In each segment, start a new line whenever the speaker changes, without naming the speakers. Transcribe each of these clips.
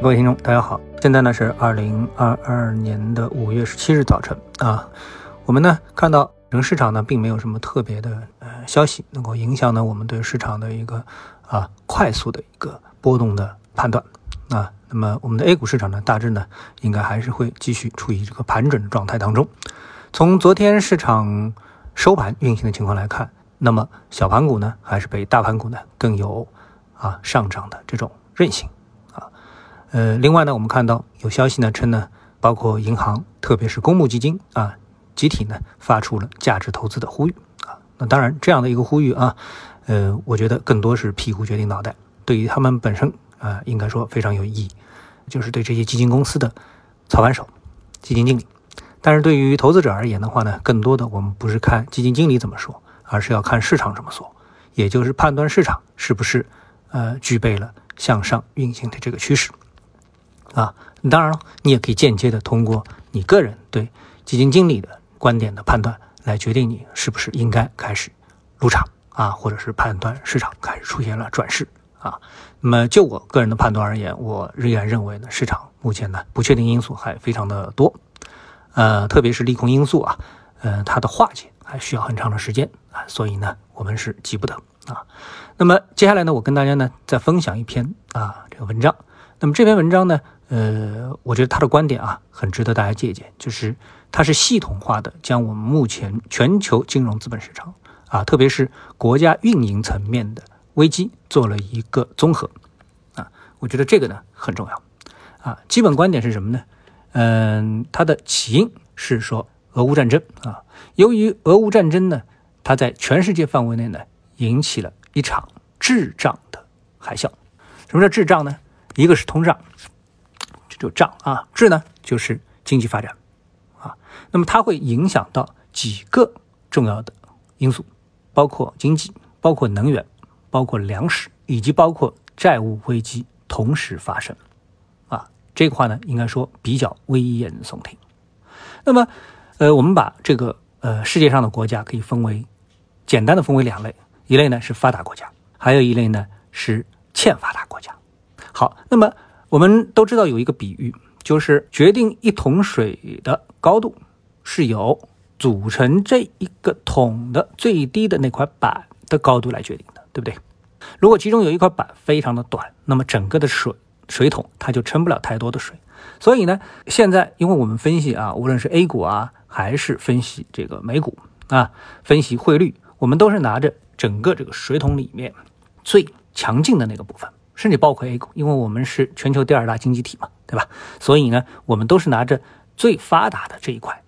各位听众，大家好，现在呢是二零二二年的五月十七日早晨啊，我们呢看到整个市场呢并没有什么特别的呃消息能够影响呢我们对市场的一个啊快速的一个波动的判断啊，那么我们的 A 股市场呢大致呢应该还是会继续处于这个盘整的状态当中。从昨天市场收盘运行的情况来看，那么小盘股呢还是比大盘股呢更有啊上涨的这种韧性。呃，另外呢，我们看到有消息呢称呢，包括银行，特别是公募基金啊，集体呢发出了价值投资的呼吁啊。那当然，这样的一个呼吁啊，呃，我觉得更多是屁股决定脑袋，对于他们本身啊，应该说非常有意义，就是对这些基金公司的操盘手、基金经理。但是对于投资者而言的话呢，更多的我们不是看基金经理怎么说，而是要看市场怎么说，也就是判断市场是不是呃具备了向上运行的这个趋势。啊，当然了，你也可以间接的通过你个人对基金经理的观点的判断来决定你是不是应该开始入场啊，或者是判断市场开始出现了转势啊。那么就我个人的判断而言，我仍然认为呢，市场目前呢不确定因素还非常的多，呃，特别是利空因素啊，呃，它的化解还需要很长的时间啊，所以呢，我们是急不得啊。那么接下来呢，我跟大家呢再分享一篇啊这个文章。那么这篇文章呢？呃，我觉得他的观点啊，很值得大家借鉴，就是他是系统化的将我们目前全球金融资本市场啊，特别是国家运营层面的危机做了一个综合啊，我觉得这个呢很重要啊。基本观点是什么呢？嗯，它的起因是说俄乌战争啊，由于俄乌战争呢，它在全世界范围内呢引起了一场滞胀的海啸。什么叫滞胀呢？一个是通胀。这就胀啊，滞呢就是经济发展，啊，那么它会影响到几个重要的因素，包括经济，包括能源，包括粮食，以及包括债务危机同时发生，啊，这个话呢应该说比较危言耸听。那么，呃，我们把这个呃世界上的国家可以分为简单的分为两类，一类呢是发达国家，还有一类呢是欠发达国家。好，那么。我们都知道有一个比喻，就是决定一桶水的高度，是由组成这一个桶的最低的那块板的高度来决定的，对不对？如果其中有一块板非常的短，那么整个的水水桶它就撑不了太多的水。所以呢，现在因为我们分析啊，无论是 A 股啊，还是分析这个美股啊，分析汇率，我们都是拿着整个这个水桶里面最强劲的那个部分。甚至包括 A 股，因为我们是全球第二大经济体嘛，对吧？所以呢，我们都是拿着最发达的这一块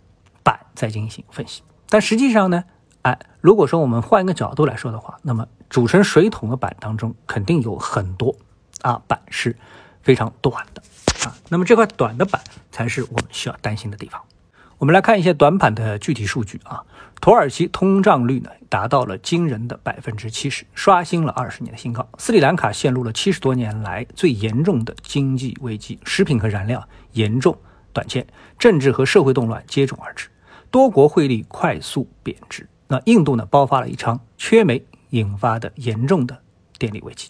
板在进行分析。但实际上呢，哎，如果说我们换一个角度来说的话，那么组成水桶的板当中，肯定有很多啊板是非常短的啊。那么这块短的板才是我们需要担心的地方。我们来看一些短板的具体数据啊。土耳其通胀率呢达到了惊人的百分之七十，刷新了二十年的新高。斯里兰卡陷入了七十多年来最严重的经济危机，食品和燃料严重短缺，政治和社会动乱接踵而至，多国汇率快速贬值。那印度呢爆发了一场缺煤引发的严重的电力危机，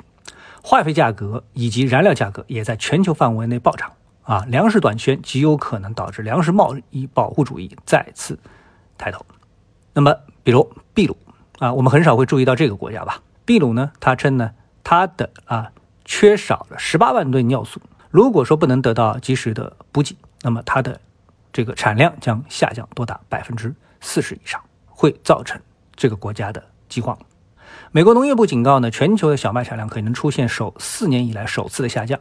化肥价格以及燃料价格也在全球范围内暴涨。啊，粮食短缺极有可能导致粮食贸易保护主义再次抬头。那么，比如秘鲁啊，我们很少会注意到这个国家吧？秘鲁呢，它称呢，它的啊缺少了十八万吨尿素，如果说不能得到及时的补给，那么它的这个产量将下降多达百分之四十以上，会造成这个国家的饥荒。美国农业部警告呢，全球的小麦产量可能出现首四年以来首次的下降。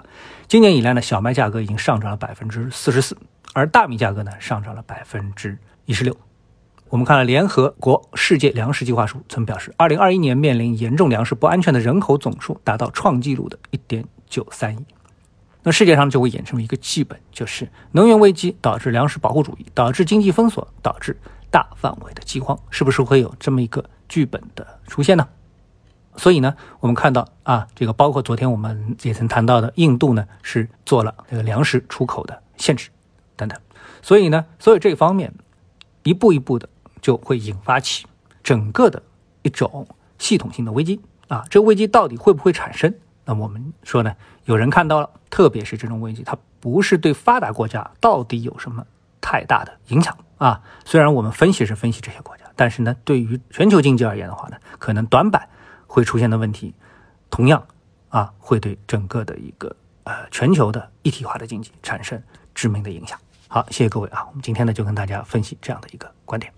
今年以来呢，小麦价格已经上涨了百分之四十四，而大米价格呢上涨了百分之一十六。我们看了联合国世界粮食计划署曾表示，二零二一年面临严重粮食不安全的人口总数达到创纪录的一点九三亿。那世界上就会衍生出一个剧本，就是能源危机导致粮食保护主义，导致经济封锁，导致大范围的饥荒，是不是会有这么一个剧本的出现呢？所以呢，我们看到啊，这个包括昨天我们也曾谈到的，印度呢是做了这个粮食出口的限制等等。所以呢，所以这方面一步一步的。就会引发起整个的一种系统性的危机啊！这个危机到底会不会产生那我们说呢，有人看到了，特别是这种危机，它不是对发达国家到底有什么太大的影响啊？虽然我们分析是分析这些国家，但是呢，对于全球经济而言的话呢，可能短板会出现的问题，同样啊，会对整个的一个呃全球的一体化的经济产生致命的影响。好，谢谢各位啊，我们今天呢就跟大家分析这样的一个观点。